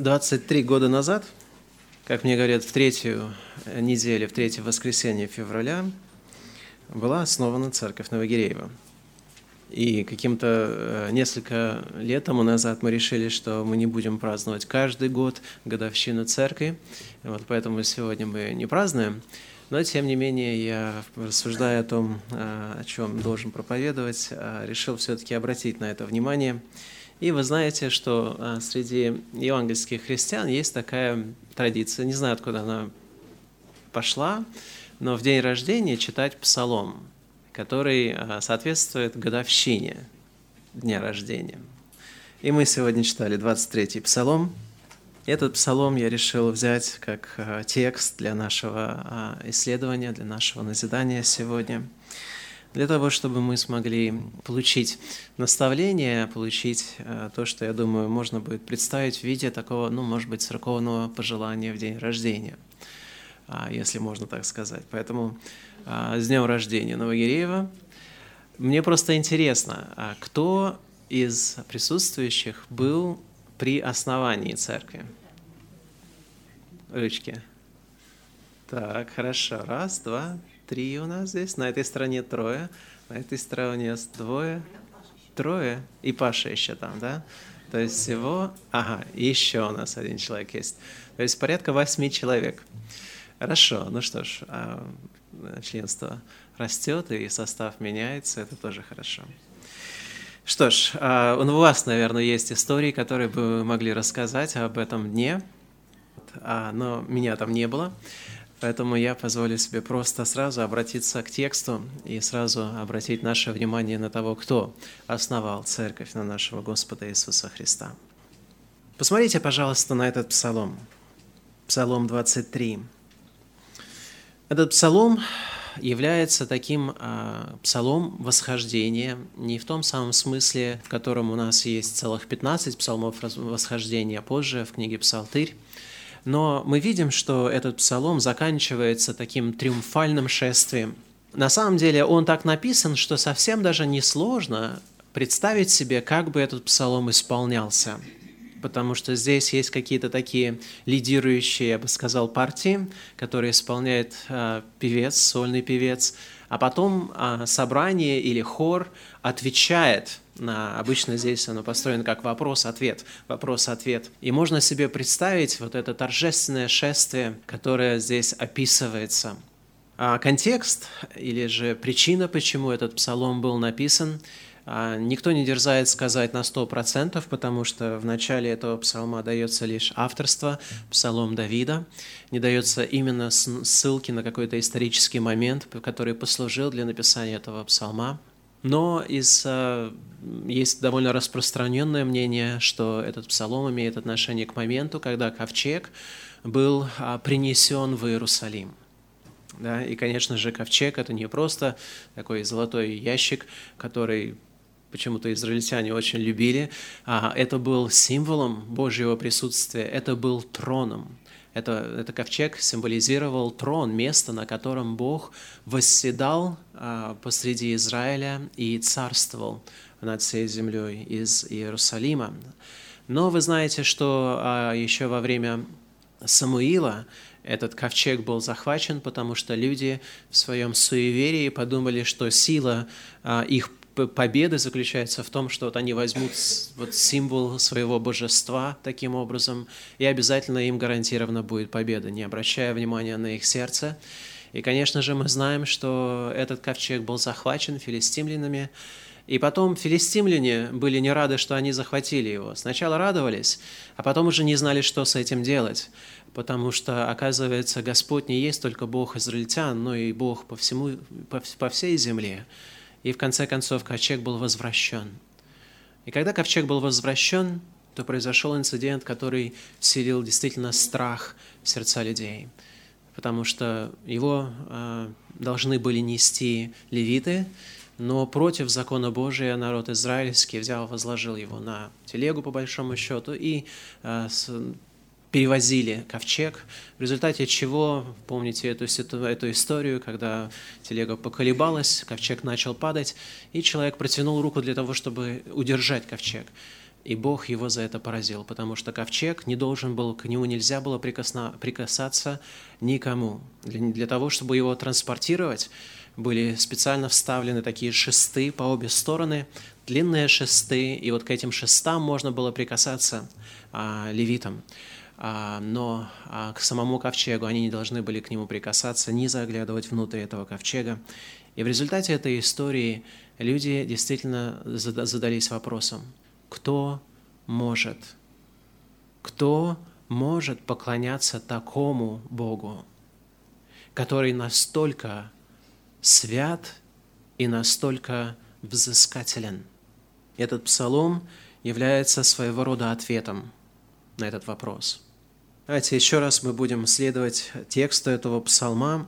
23 года назад, как мне говорят, в третью неделю, в третье воскресенье февраля, была основана церковь Новогиреева. И каким-то э, несколько лет тому назад мы решили, что мы не будем праздновать каждый год годовщину церкви. Вот поэтому сегодня мы не празднуем. Но, тем не менее, я, рассуждая о том, э, о чем должен проповедовать, э, решил все-таки обратить на это внимание. И вы знаете, что среди евангельских христиан есть такая традиция, не знаю, откуда она пошла, но в день рождения читать псалом – который а, соответствует годовщине дня рождения. И мы сегодня читали 23-й псалом. Этот псалом я решил взять как а, текст для нашего а, исследования, для нашего назидания сегодня, для того, чтобы мы смогли получить наставление, получить то, что, я думаю, можно будет представить в виде такого, ну, может быть, церковного пожелания в день рождения, если можно так сказать. Поэтому а, с днем рождения Новогиреева. Мне просто интересно, а кто из присутствующих был при основании церкви? Ручки. Так, хорошо. Раз, два, три у нас здесь. На этой стороне трое. На этой стороне двое. Трое. И Паша еще там, да? То есть всего... Ага, еще у нас один человек есть. То есть порядка восьми человек. Хорошо, ну что ж, а, членство растет и состав меняется, это тоже хорошо. Что ж, а, у вас, наверное, есть истории, которые бы вы могли рассказать об этом дне, а, но меня там не было, поэтому я позволю себе просто сразу обратиться к тексту и сразу обратить наше внимание на того, кто основал церковь на нашего Господа Иисуса Христа. Посмотрите, пожалуйста, на этот псалом. Псалом 23. Этот псалом является таким э, псалом восхождения, не в том самом смысле, в котором у нас есть целых 15 псалмов восхождения позже в книге «Псалтырь», но мы видим, что этот псалом заканчивается таким триумфальным шествием. На самом деле он так написан, что совсем даже несложно представить себе, как бы этот псалом исполнялся – потому что здесь есть какие-то такие лидирующие, я бы сказал, партии, которые исполняет э, певец, сольный певец, а потом э, собрание или хор отвечает обычно здесь оно построено как вопрос-ответ, вопрос-ответ. И можно себе представить вот это торжественное шествие, которое здесь описывается. А контекст или же причина, почему этот псалом был написан – а, никто не дерзает сказать на сто процентов, потому что в начале этого псалма дается лишь авторство, псалом Давида, не дается именно ссылки на какой-то исторический момент, который послужил для написания этого псалма. Но из, а, есть довольно распространенное мнение, что этот псалом имеет отношение к моменту, когда ковчег был а, принесен в Иерусалим. Да, и, конечно же, ковчег – это не просто такой золотой ящик, который почему-то израильтяне очень любили. А, это был символом Божьего присутствия, это был троном. Это, это ковчег символизировал трон, место, на котором Бог восседал а, посреди Израиля и царствовал над всей землей из Иерусалима. Но вы знаете, что а, еще во время Самуила этот ковчег был захвачен, потому что люди в своем суеверии подумали, что сила их победа заключается в том, что вот они возьмут вот символ своего божества таким образом, и обязательно им гарантирована будет победа, не обращая внимания на их сердце. И, конечно же, мы знаем, что этот ковчег был захвачен филистимлянами, и потом филистимляне были не рады, что они захватили его. Сначала радовались, а потом уже не знали, что с этим делать. Потому что, оказывается, Господь не есть только Бог израильтян, но и Бог по, всему, по, по всей земле. И в конце концов ковчег был возвращен. И когда ковчег был возвращен, то произошел инцидент, который вселил действительно страх в сердца людей, потому что его э, должны были нести левиты, но против закона Божия народ израильский взял, возложил его на телегу, по большому счету, и э, перевозили ковчег, в результате чего, помните эту, эту историю, когда телега поколебалась, ковчег начал падать, и человек протянул руку для того, чтобы удержать ковчег. и Бог его за это поразил, потому что ковчег не должен был, к нему нельзя было прикосно, прикасаться никому. Для, для того, чтобы его транспортировать, были специально вставлены такие шесты по обе стороны, длинные шесты, и вот к этим шестам можно было прикасаться а, левитам. А, но а, к самому ковчегу они не должны были к нему прикасаться, ни заглядывать внутрь этого ковчега. И в результате этой истории люди действительно задались вопросом, кто может, кто может поклоняться такому Богу, который настолько свят и настолько взыскателен. Этот псалом является своего рода ответом на этот вопрос. Давайте еще раз мы будем следовать тексту этого псалма.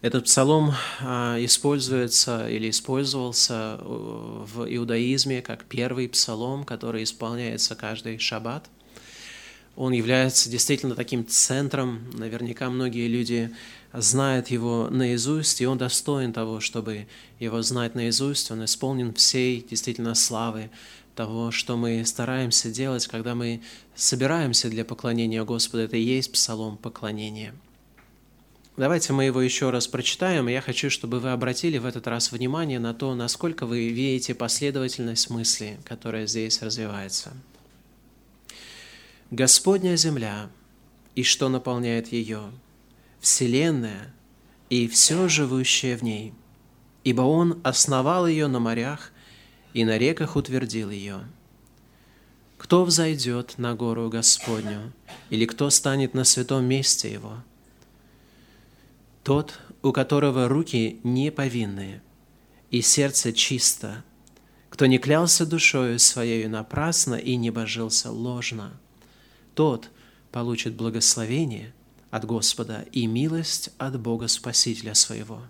Этот псалом а, используется или использовался э, в иудаизме как первый псалом, который исполняется каждый шаббат. Он является действительно таким центром. Наверняка многие люди знают его наизусть, и он достоин того, чтобы его знать наизусть. Он исполнен всей действительно славы того, что мы стараемся делать, когда мы собираемся для поклонения Господу. Это и есть псалом поклонения. Давайте мы его еще раз прочитаем. Я хочу, чтобы вы обратили в этот раз внимание на то, насколько вы видите последовательность мысли, которая здесь развивается. Господня земля и что наполняет ее, вселенная и все живущее в ней, ибо Он основал ее на морях и на реках утвердил ее. Кто взойдет на гору Господню, или кто станет на святом месте Его – тот, у которого руки не повинные и сердце чисто, кто не клялся душою своею напрасно и не божился ложно, тот получит благословение от Господа и милость от Бога Спасителя своего.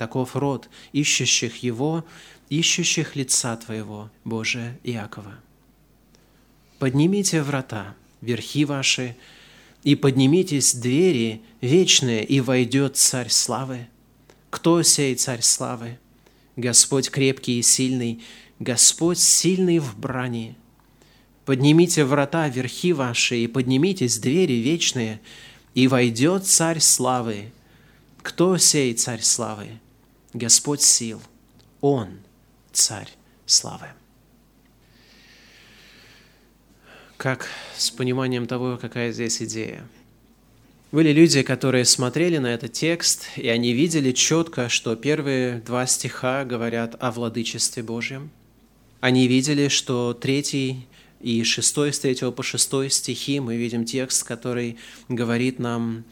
Таков род ищущих Его, ищущих лица Твоего, Боже Иакова. Поднимите врата, верхи ваши, и поднимитесь двери вечные, и войдет Царь Славы. Кто сей Царь Славы? Господь крепкий и сильный, Господь сильный в брани. Поднимите врата верхи ваши, и поднимитесь двери вечные, и войдет Царь Славы. Кто сей Царь Славы? Господь сил, Он Царь Славы. как с пониманием того, какая здесь идея. Были люди, которые смотрели на этот текст, и они видели четко, что первые два стиха говорят о владычестве Божьем. Они видели, что третий и шестой, с третьего по шестой стихи мы видим текст, который говорит нам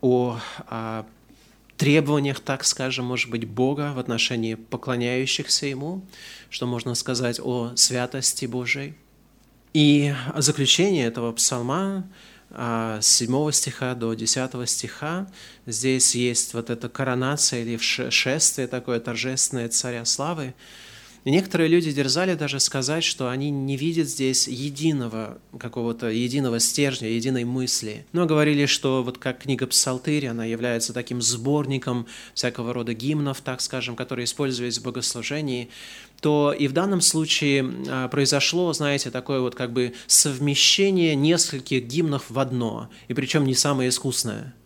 о, о требованиях, так скажем, может быть, Бога в отношении поклоняющихся Ему, что можно сказать о святости Божией – и заключение этого псалма а, с 7 стиха до 10 стиха, здесь есть вот эта коронация или шествие такое торжественное царя славы, и некоторые люди дерзали даже сказать, что они не видят здесь единого какого-то, единого стержня, единой мысли. Но говорили, что вот как книга Псалтырь, она является таким сборником всякого рода гимнов, так скажем, которые использовались в богослужении, то и в данном случае а, произошло, знаете, такое вот как бы совмещение нескольких гимнов в одно, и причем не самое искусное –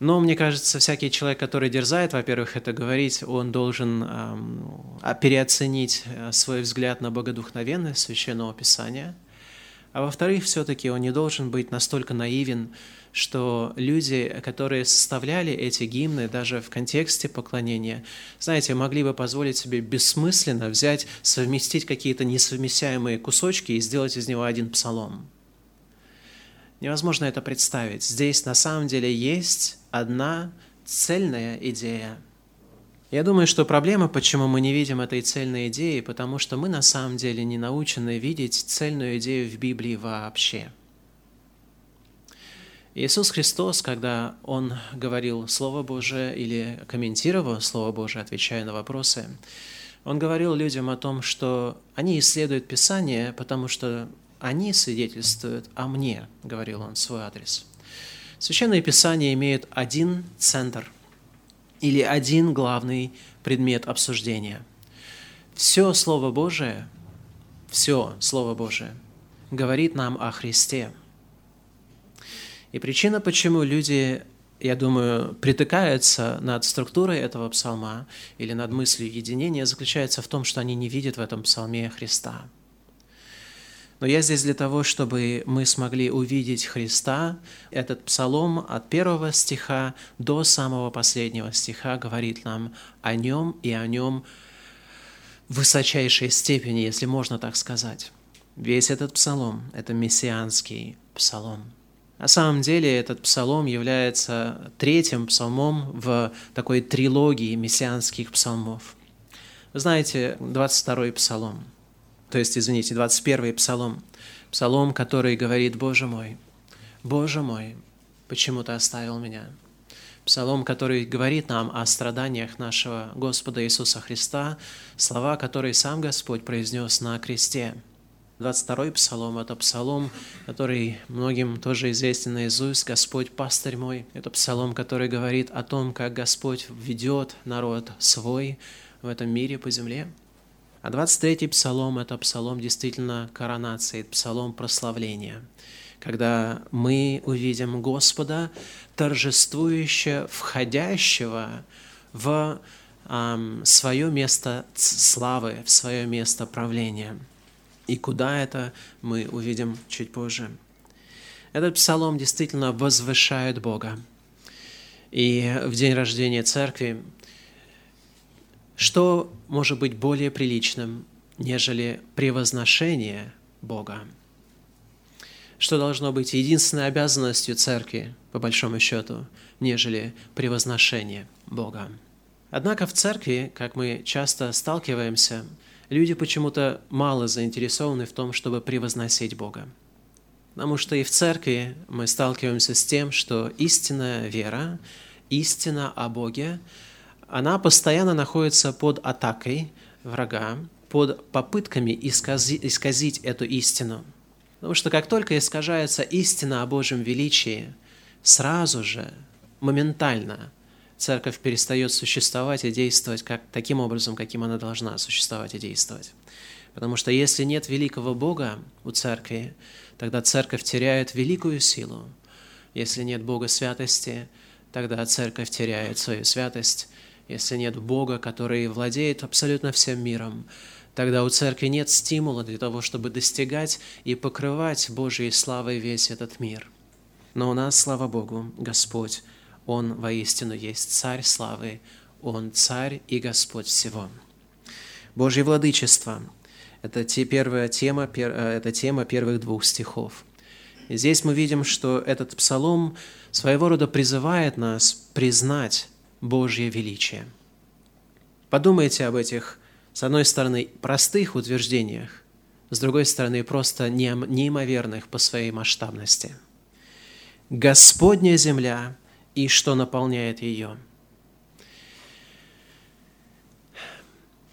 но мне кажется, всякий человек, который дерзает, во-первых, это говорить, он должен эм, переоценить э, свой взгляд на богодухновенность Священного Писания. А во-вторых, все-таки он не должен быть настолько наивен, что люди, которые составляли эти гимны, даже в контексте поклонения, знаете, могли бы позволить себе бессмысленно взять, совместить какие-то несовместимые кусочки и сделать из него один псалом. Невозможно это представить. Здесь на самом деле есть одна цельная идея. Я думаю, что проблема, почему мы не видим этой цельной идеи, потому что мы на самом деле не научены видеть цельную идею в Библии вообще. Иисус Христос, когда Он говорил Слово Божие или комментировал Слово Божие, отвечая на вопросы, Он говорил людям о том, что они исследуют Писание, потому что они свидетельствуют о мне, говорил Он в свой адрес. Священное Писание имеет один центр или один главный предмет обсуждения. Все Слово Божие все Слово Божие говорит нам о Христе. И причина, почему люди, я думаю, притыкаются над структурой этого псалма или над мыслью единения, заключается в том, что они не видят в этом псалме Христа. Но я здесь для того, чтобы мы смогли увидеть Христа. Этот псалом от первого стиха до самого последнего стиха говорит нам о нем и о нем в высочайшей степени, если можно так сказать. Весь этот псалом – это мессианский псалом. На самом деле этот псалом является третьим псалмом в такой трилогии мессианских псалмов. Вы знаете, 22-й псалом, то есть, извините, 21-й псалом, псалом, который говорит «Боже мой, Боже мой, почему ты оставил меня?» Псалом, который говорит нам о страданиях нашего Господа Иисуса Христа, слова, которые сам Господь произнес на кресте – 22-й псалом – это псалом, который многим тоже известен наизусть, «Господь, пастырь мой». Это псалом, который говорит о том, как Господь ведет народ свой в этом мире по земле. А 23-й псалом – это псалом действительно коронации, псалом прославления, когда мы увидим Господа, торжествующего, входящего в эм, свое место славы, в свое место правления – и куда это, мы увидим чуть позже. Этот псалом действительно возвышает Бога. И в день рождения церкви, что может быть более приличным, нежели превозношение Бога? Что должно быть единственной обязанностью церкви, по большому счету, нежели превозношение Бога? Однако в церкви, как мы часто сталкиваемся, люди почему-то мало заинтересованы в том, чтобы превозносить Бога. Потому что и в церкви мы сталкиваемся с тем, что истинная вера, истина о Боге, она постоянно находится под атакой врага, под попытками исказить, исказить эту истину. Потому что как только искажается истина о Божьем величии, сразу же, моментально церковь перестает существовать и действовать как, таким образом, каким она должна существовать и действовать. Потому что если нет великого Бога у церкви, тогда церковь теряет великую силу. Если нет Бога святости, тогда церковь теряет свою святость. Если нет Бога, который владеет абсолютно всем миром, тогда у церкви нет стимула для того, чтобы достигать и покрывать Божьей славой весь этот мир. Но у нас, слава Богу, Господь он воистину есть Царь славы, Он Царь и Господь всего. Божье владычество – это те первая тема, э, это тема первых двух стихов. И здесь мы видим, что этот псалом своего рода призывает нас признать Божье величие. Подумайте об этих, с одной стороны, простых утверждениях, с другой стороны, просто неимоверных по своей масштабности. Господня земля и что наполняет ее.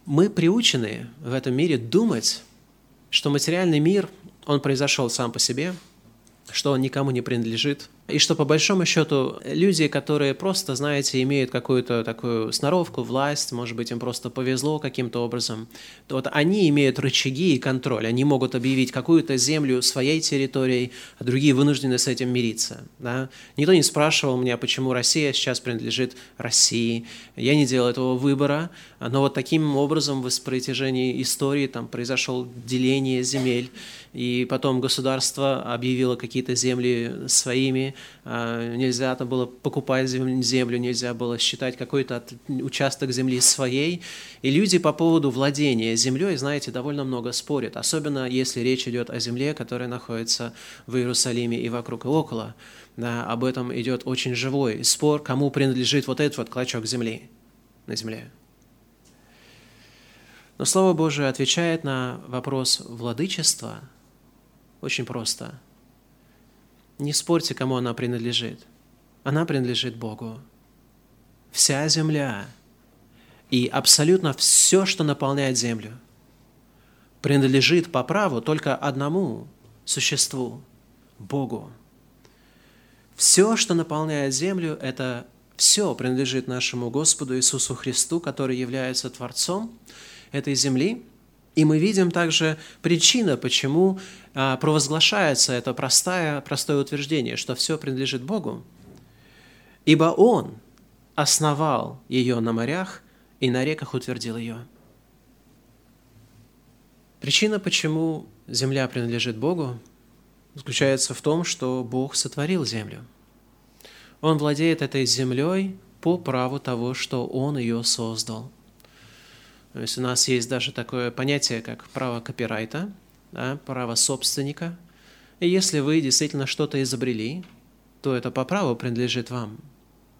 Мы приучены в этом мире думать, что материальный мир, он произошел сам по себе, что он никому не принадлежит, и что по большому счету люди, которые просто, знаете, имеют какую-то такую сноровку, власть, может быть, им просто повезло каким-то образом, то вот они имеют рычаги и контроль. Они могут объявить какую-то землю своей территорией, а другие вынуждены с этим мириться. Да? Никто не спрашивал меня, почему Россия сейчас принадлежит России. Я не делал этого выбора, но вот таким образом в протяжении истории там произошло деление земель, и потом государство объявило какие-то земли своими, а, нельзя там было покупать землю, нельзя было считать какой-то участок земли своей. И люди по поводу владения землей, знаете, довольно много спорят, особенно если речь идет о земле, которая находится в Иерусалиме и вокруг и около. Да, об этом идет очень живой спор, кому принадлежит вот этот вот клочок земли на земле. Но Слово Божие отвечает на вопрос владычества очень просто – не спорьте, кому она принадлежит. Она принадлежит Богу. Вся земля и абсолютно все, что наполняет землю, принадлежит по праву только одному существу – Богу. Все, что наполняет землю, это все принадлежит нашему Господу Иисусу Христу, который является Творцом этой земли И мы видим также причину, почему а, провозглашается это простое, простое утверждение, что все принадлежит Богу. Ибо Он основал ее на морях и на реках утвердил ее. Причина, почему земля принадлежит Богу, заключается в том, что Бог сотворил землю. Он владеет этой землей по праву того, что Он ее создал. То есть у нас есть даже такое понятие, как право копирайта, да, право собственника. И если вы действительно что-то изобрели, то это по праву принадлежит вам.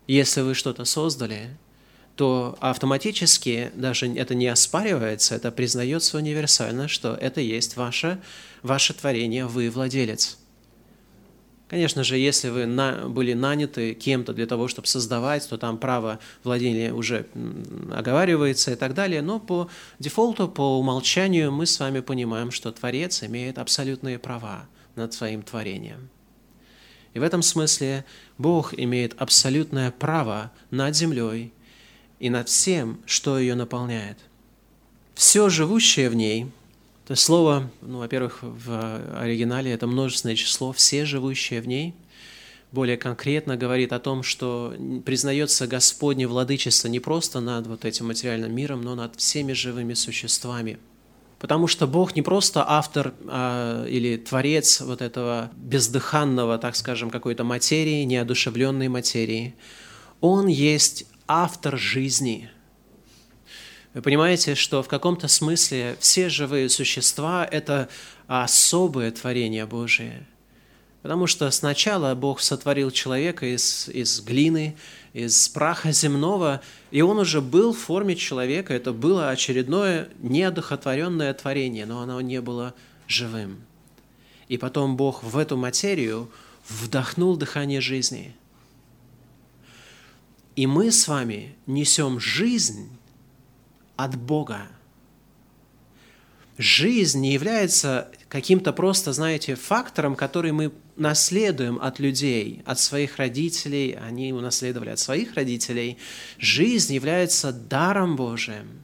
Если вы что-то создали, то автоматически даже это не оспаривается, это признается универсально, что это есть ваше, ваше творение, вы владелец. Конечно же, если вы на, были наняты кем-то для того, чтобы создавать, то там право владения уже оговаривается и так далее, но по дефолту, по умолчанию мы с вами понимаем, что Творец имеет абсолютные права над своим творением. И в этом смысле Бог имеет абсолютное право над землей и над всем, что ее наполняет. Все живущее в ней, то есть слово, ну, во-первых, в оригинале это множественное число, все живущие в ней, более конкретно говорит о том, что признается Господне владычество не просто над вот этим материальным миром, но над всеми живыми существами. Потому что Бог не просто автор а, или творец вот этого бездыханного, так скажем, какой-то материи, неодушевленной материи. Он есть автор жизни. Вы понимаете, что в каком-то смысле все живые существа – это особое творение Божие. Потому что сначала Бог сотворил человека из, из глины, из праха земного, и он уже был в форме человека. Это было очередное неодухотворенное творение, но оно не было живым. И потом Бог в эту материю вдохнул дыхание жизни – и мы с вами несем жизнь от Бога. Жизнь не является каким-то просто, знаете, фактором, который мы наследуем от людей, от своих родителей, они унаследовали от своих родителей. Жизнь является даром Божиим.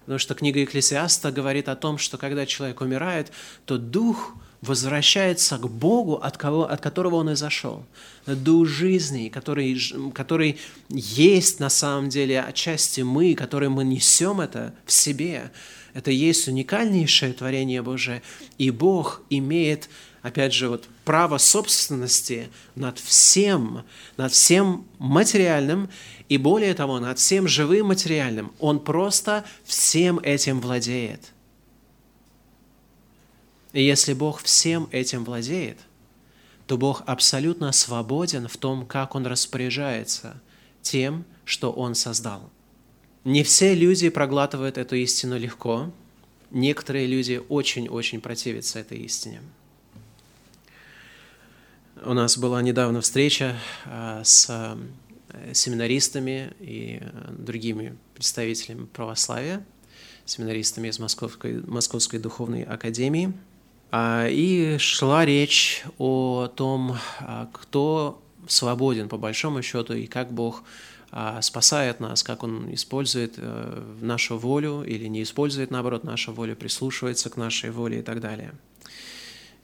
Потому что книга Екклесиаста говорит о том, что когда человек умирает, то дух – возвращается к Богу, от, кого, от которого он и зашел. Дух жизни, который, который есть на самом деле отчасти мы, который мы несем это в себе. Это есть уникальнейшее творение Божие. И Бог имеет, опять же, вот право собственности над всем, над всем материальным и более того, над всем живым материальным. Он просто всем этим владеет – и если Бог всем этим владеет, то Бог абсолютно свободен в том, как Он распоряжается тем, что Он создал. Не все люди проглатывают эту истину легко. Некоторые люди очень-очень противятся этой истине. У нас была недавно встреча а, с э, семинаристами и другими представителями православия, семинаристами из Московской, Московской духовной академии – и шла речь о том, а, кто свободен по большому счету и как Бог а, спасает нас, как Он использует э, нашу волю или не использует, наоборот, нашу волю, прислушивается к нашей воле и так далее.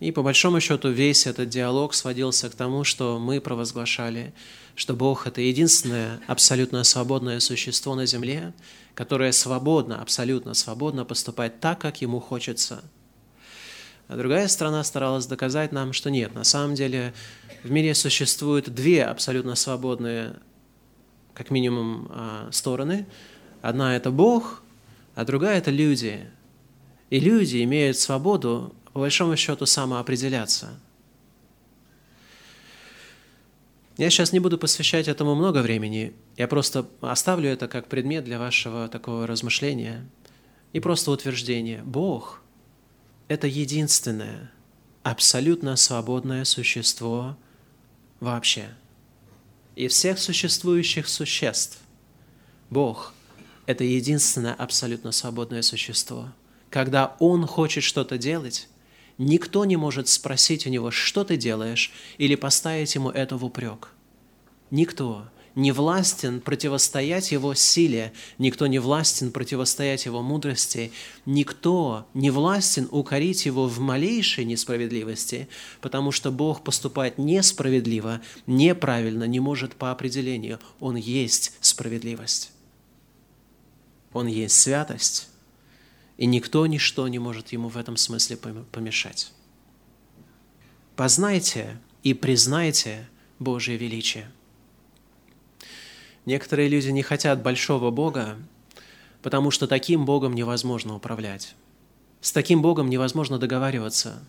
И по большому счету весь этот диалог сводился к тому, что мы провозглашали, что Бог – это единственное абсолютно свободное существо на земле, которое свободно, абсолютно свободно поступать так, как ему хочется – а другая сторона старалась доказать нам, что нет, на самом деле в мире существуют две абсолютно свободные, как минимум, а, стороны. Одна – это Бог, а другая – это люди. И люди имеют свободу, по большому счету, самоопределяться. Я сейчас не буду посвящать этому много времени, я просто оставлю это как предмет для вашего такого размышления и просто утверждения. Бог – это единственное, абсолютно свободное существо вообще. Из всех существующих существ Бог – это единственное абсолютно свободное существо. Когда Он хочет что-то делать, никто не может спросить у Него, что ты делаешь, или поставить Ему это в упрек. Никто. Не властен противостоять Его силе, никто не властен противостоять Его мудрости, никто не властен укорить Его в малейшей несправедливости, потому что Бог поступает несправедливо, неправильно, не может по определению. Он есть справедливость. Он есть святость, и никто, ничто не может Ему в этом смысле помешать. Познайте и признайте Божье величие. Некоторые люди не хотят большого Бога, потому что таким Богом невозможно управлять. С таким Богом невозможно договариваться.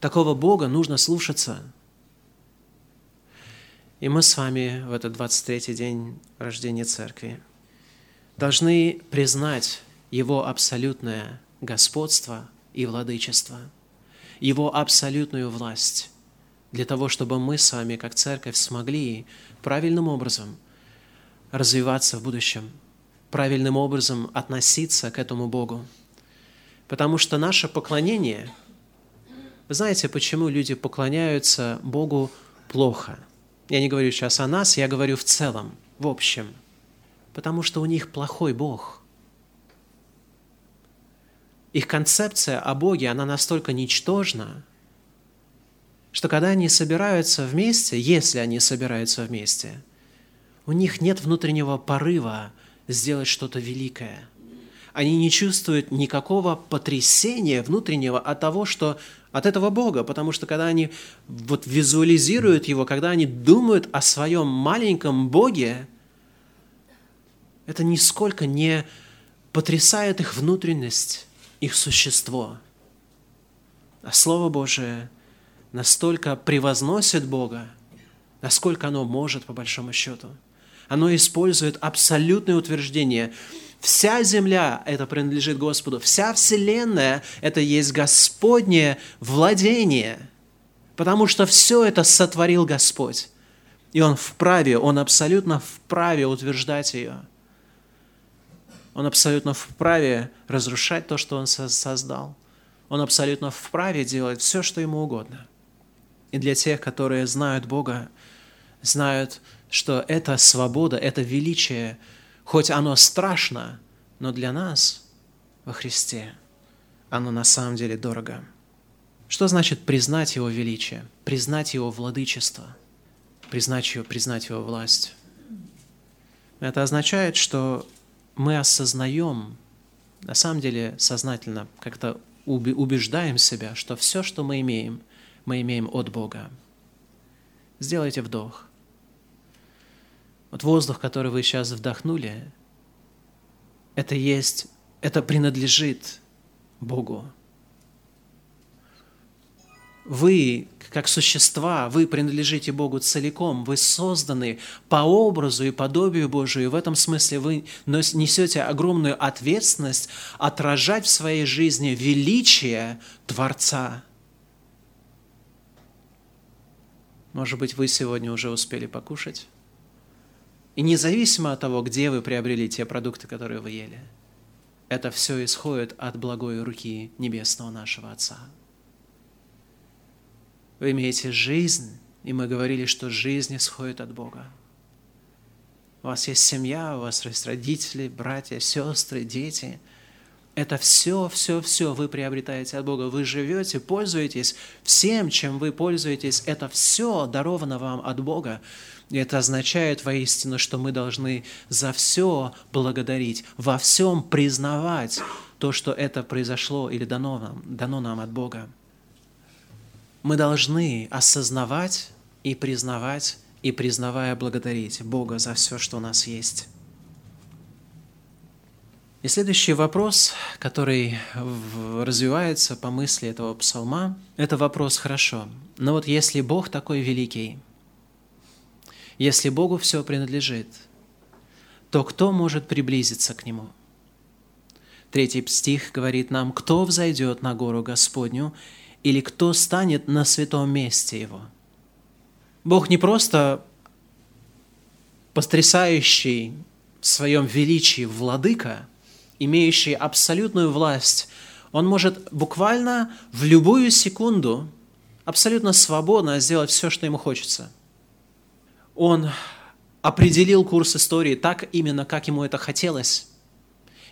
Такого Бога нужно слушаться. И мы с вами в этот 23-й день рождения Церкви должны признать Его абсолютное господство и владычество, Его абсолютную власть, для того, чтобы мы с вами, как Церковь, смогли правильным образом – развиваться в будущем, правильным образом относиться к этому Богу. Потому что наше поклонение, вы знаете, почему люди поклоняются Богу плохо? Я не говорю сейчас о нас, я говорю в целом, в общем. Потому что у них плохой Бог. Их концепция о Боге, она настолько ничтожна, что когда они собираются вместе, если они собираются вместе – у них нет внутреннего порыва сделать что-то великое. Они не чувствуют никакого потрясения внутреннего от того, что от этого Бога, потому что когда они вот визуализируют Его, когда они думают о своем маленьком Боге, это нисколько не потрясает их внутренность, их существо. А Слово Божие настолько превозносит Бога, насколько оно может, по большому счету – оно использует абсолютное утверждение. Вся земля – это принадлежит Господу. Вся вселенная – это есть Господнее владение. Потому что все это сотворил Господь. И Он вправе, Он абсолютно вправе утверждать ее. Он абсолютно вправе разрушать то, что Он создал. Он абсолютно вправе делать все, что Ему угодно. И для тех, которые знают Бога, знают что эта свобода, это величие, хоть оно страшно, но для нас во Христе оно на самом деле дорого. Что значит признать Его величие, признать Его владычество, признать Его, признать Его власть? Это означает, что мы осознаем, на самом деле сознательно как-то убеждаем себя, что все, что мы имеем, мы имеем от Бога. Сделайте вдох – вот воздух, который вы сейчас вдохнули, это есть, это принадлежит Богу. Вы, как существа, вы принадлежите Богу целиком, вы созданы по образу и подобию Божию, и в этом смысле вы несете огромную ответственность отражать в своей жизни величие Творца. Может быть, вы сегодня уже успели покушать? И независимо от того, где вы приобрели те продукты, которые вы ели, это все исходит от благой руки Небесного нашего Отца. Вы имеете жизнь, и мы говорили, что жизнь исходит от Бога. У вас есть семья, у вас есть родители, братья, сестры, дети. Это все, все, все вы приобретаете от Бога. Вы живете, пользуетесь всем, чем вы пользуетесь. Это все даровано вам от Бога. И это означает воистину, что мы должны за все благодарить, во всем признавать то, что это произошло или дано нам, дано нам от Бога. Мы должны осознавать и признавать, и признавая благодарить Бога за все, что у нас есть. И следующий вопрос, который развивается по мысли этого псалма, это вопрос «хорошо». Но вот если Бог такой великий – если Богу все принадлежит, то кто может приблизиться к Нему? Третий стих говорит нам, кто взойдет на гору Господню или кто станет на святом месте Его. Бог не просто потрясающий в своем величии владыка, имеющий абсолютную власть, он может буквально в любую секунду абсолютно свободно сделать все, что ему хочется – он определил курс истории так именно, как ему это хотелось.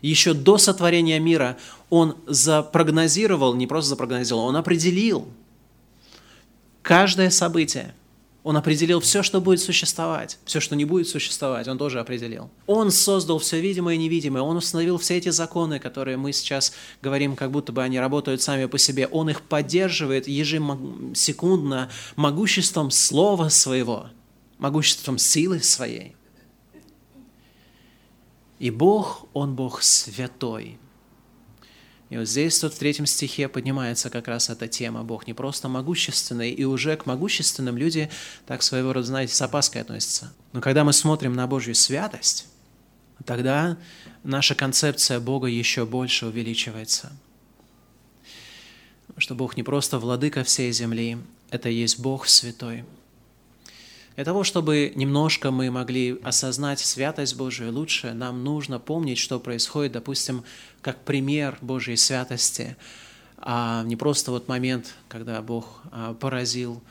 Еще до сотворения мира он запрогнозировал, не просто запрогнозировал, он определил каждое событие. Он определил все, что будет существовать, все, что не будет существовать, он тоже определил. Он создал все видимое и невидимое, он установил все эти законы, которые мы сейчас говорим, как будто бы они работают сами по себе. Он их поддерживает ежесекундно могуществом слова своего, могуществом силы своей. И Бог, Он Бог святой. И вот здесь, тут в третьем стихе поднимается как раз эта тема. Бог не просто могущественный, и уже к могущественным люди так своего рода, знаете, с опаской относятся. Но когда мы смотрим на Божью святость, тогда наша концепция Бога еще больше увеличивается. Что Бог не просто владыка всей земли, это есть Бог святой – для того, чтобы немножко мы могли осознать святость Божию лучше, нам нужно помнить, что происходит, допустим, как пример Божьей святости, а не просто вот момент, когда Бог а, поразил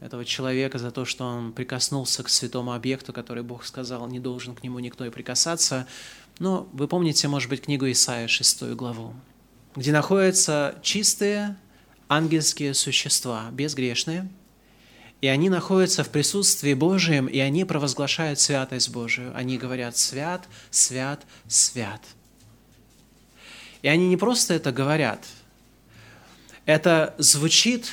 этого человека за то, что он прикоснулся к святому объекту, который Бог сказал, не должен к нему никто и прикасаться. Но вы помните, может быть, книгу Исаия, 6 главу, где находятся чистые ангельские существа, безгрешные, и они находятся в присутствии Божьем, и они провозглашают святость Божию. Они говорят «свят, свят, свят». И они не просто это говорят. Это звучит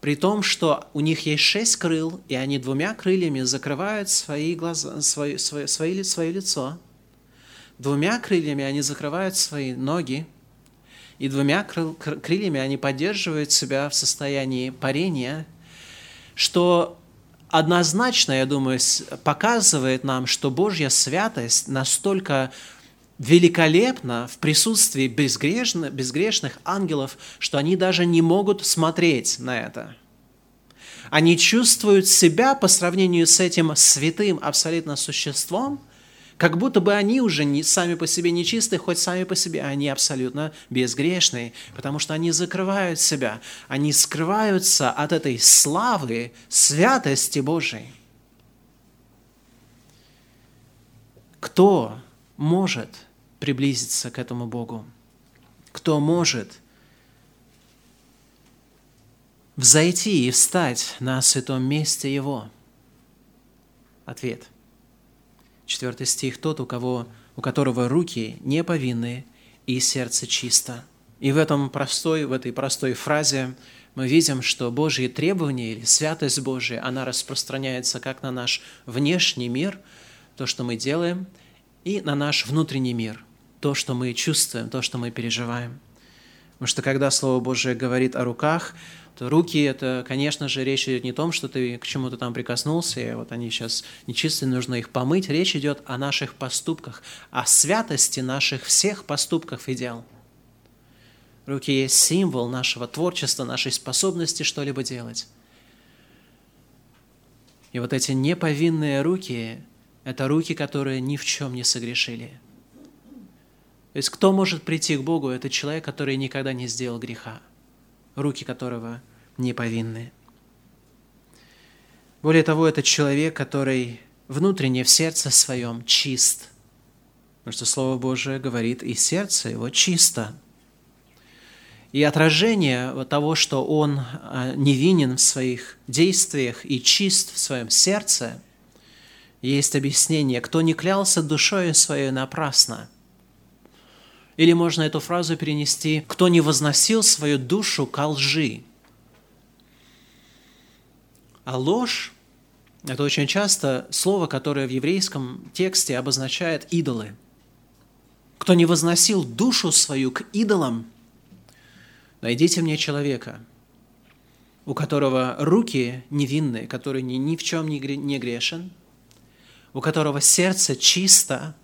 при том, что у них есть шесть крыл, и они двумя крыльями закрывают свои глаза, свои, свои, свои, свое лицо. Двумя крыльями они закрывают свои ноги, и двумя крыльями они поддерживают себя в состоянии парения – что однозначно, я думаю, показывает нам, что Божья святость настолько великолепна в присутствии безгрешных, безгрешных ангелов, что они даже не могут смотреть на это. Они чувствуют себя по сравнению с этим святым абсолютно существом – как будто бы они уже не, сами по себе нечистые, хоть сами по себе они абсолютно безгрешные, потому что они закрывают себя, они скрываются от этой славы, святости Божией. Кто может приблизиться к этому Богу? Кто может взойти и встать на святом месте Его? Ответ – Четвертый стих. «Тот, у, кого, у которого руки не повинны и сердце чисто». И в, этом простой, в этой простой фразе мы видим, что Божьи требования или святость Божия, она распространяется как на наш внешний мир, то, что мы делаем, и на наш внутренний мир, то, что мы чувствуем, то, что мы переживаем. Потому что когда Слово Божие говорит о руках, то руки – это, конечно же, речь идет не о том, что ты к чему-то там прикоснулся, и вот они сейчас нечистые, нужно их помыть. Речь идет о наших поступках, о святости наших всех поступков и дел. Руки есть символ нашего творчества, нашей способности что-либо делать. И вот эти неповинные руки – это руки, которые ни в чем не согрешили. То есть кто может прийти к Богу? Это человек, который никогда не сделал греха руки которого не повинны. Более того, это человек, который внутренне в сердце своем чист. Потому что Слово Божие говорит, и сердце его чисто. И отражение того, что он а, невинен в своих действиях и чист в своем сердце, есть объяснение, кто не клялся душою своей напрасно – или можно эту фразу перенести «кто не возносил свою душу ко лжи». А ложь – это очень часто слово, которое в еврейском тексте обозначает идолы. Кто не возносил душу свою к идолам, найдите мне человека, у которого руки невинные, который ни, ни в чем не грешен, у которого сердце чисто –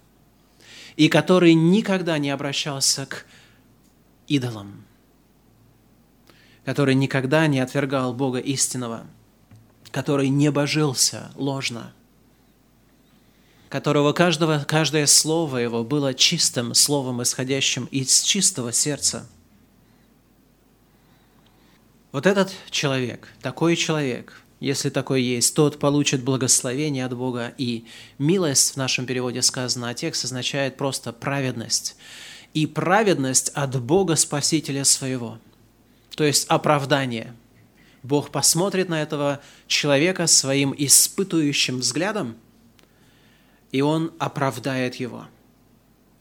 и который никогда не обращался к идолам, который никогда не отвергал Бога истинного, который не божился ложно, которого каждого, каждое слово его было чистым словом, исходящим из чистого сердца. Вот этот человек, такой человек, если такой есть, тот получит благословение от Бога. И милость в нашем переводе сказано, а текст означает просто праведность. И праведность от Бога Спасителя своего. То есть оправдание. Бог посмотрит на этого человека своим испытующим взглядом, и Он оправдает его,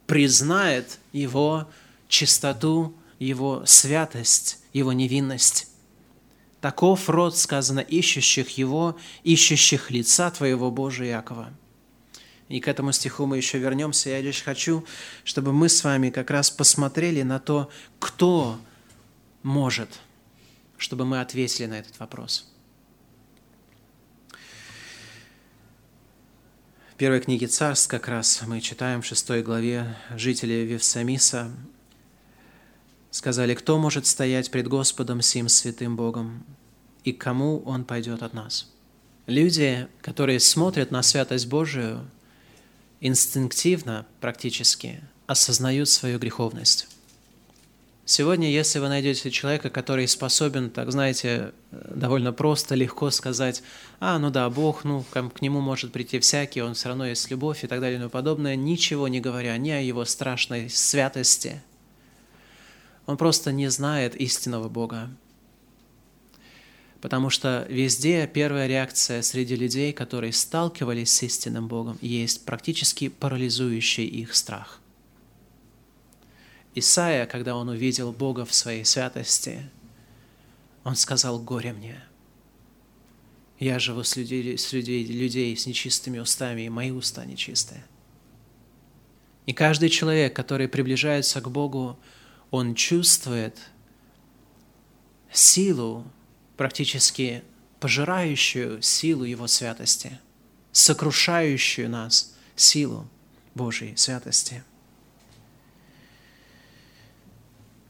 признает его чистоту, его святость, его невинность. Таков род, сказано, ищущих Его, ищущих лица Твоего, Божия Якова. И к этому стиху мы еще вернемся. Я лишь хочу, чтобы мы с вами как раз посмотрели на то, кто может, чтобы мы ответили на этот вопрос. В первой книге Царств как раз мы читаем в шестой главе жители Вевсамиса сказали, кто может стоять пред Господом сим святым Богом, и кому Он пойдет от нас. Люди, которые смотрят на святость Божию, инстинктивно практически осознают свою греховность. Сегодня, если вы найдете человека, который способен, так знаете, довольно просто, легко сказать, а, ну да, Бог, ну, к нему может прийти всякий, он все равно есть любовь и так далее и тому подобное, ничего не говоря ни о его страшной святости, он просто не знает истинного Бога. Потому что везде первая реакция среди людей, которые сталкивались с истинным Богом, есть практически парализующий их страх. Исаия, когда он увидел Бога в своей святости, он сказал «Горе мне! Я живу с людей, с людей, людей с нечистыми устами, и мои уста нечистые». И каждый человек, который приближается к Богу, он чувствует силу, практически пожирающую силу Его святости, сокрушающую нас силу Божьей святости.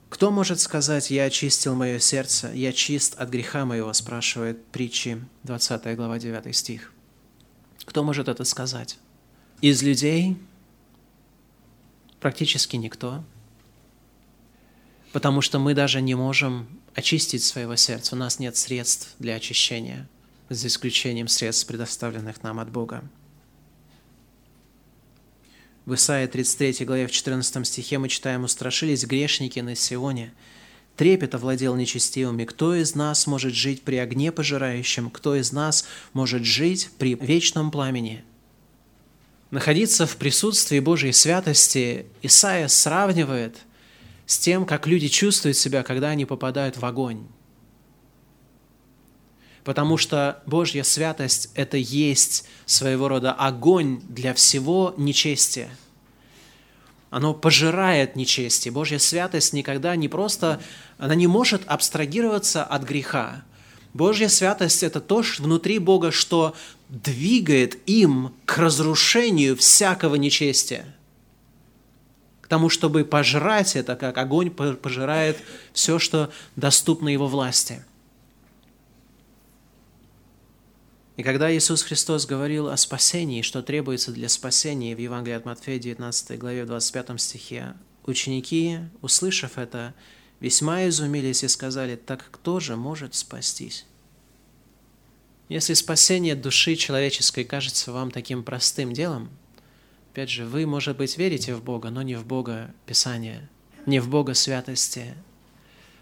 Кто может сказать, «Я очистил мое сердце, я чист от греха моего», спрашивает притчи 20 глава 9 стих. Кто может это сказать? Из людей практически никто – потому что мы даже не можем очистить своего сердца. У нас нет средств для очищения, за исключением средств, предоставленных нам от Бога. В Исаии 33 главе в 14 стихе мы читаем «Устрашились грешники на Сионе, трепет овладел нечестивыми. Кто из нас может жить при огне пожирающем? Кто из нас может жить при вечном пламени?» Находиться в присутствии Божьей святости Исаия сравнивает – с тем, как люди чувствуют себя, когда они попадают в огонь. Потому что Божья святость – это есть своего рода огонь для всего нечестия. Оно пожирает нечестие. Божья святость никогда не просто, она не может абстрагироваться от греха. Божья святость – это то что внутри Бога, что двигает им к разрушению всякого нечестия – тому, чтобы пожрать это, как огонь пожирает все, что доступно его власти. И когда Иисус Христос говорил о спасении, что требуется для спасения в Евангелии от Матфея 19 главе 25 стихе, ученики, услышав это, весьма изумились и сказали, так кто же может спастись? Если спасение души человеческой кажется вам таким простым делом – Опять же, вы, может быть, верите в Бога, но не в Бога Писания, не в Бога святости.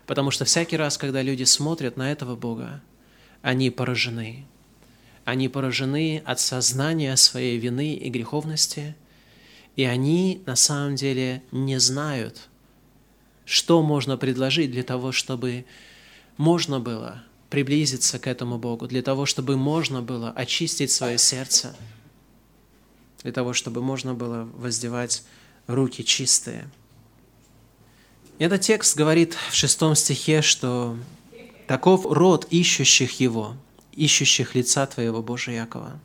Потому что всякий раз, когда люди смотрят на этого Бога, они поражены. Они поражены от сознания своей вины и греховности, и они на самом деле не знают, что можно предложить для того, чтобы можно было приблизиться к этому Богу, для того, чтобы можно было очистить свое сердце – для того, чтобы можно было воздевать руки чистые. Этот текст говорит в шестом стихе, что таков род ищущих его, ищущих лица Твоего, Божия Якова.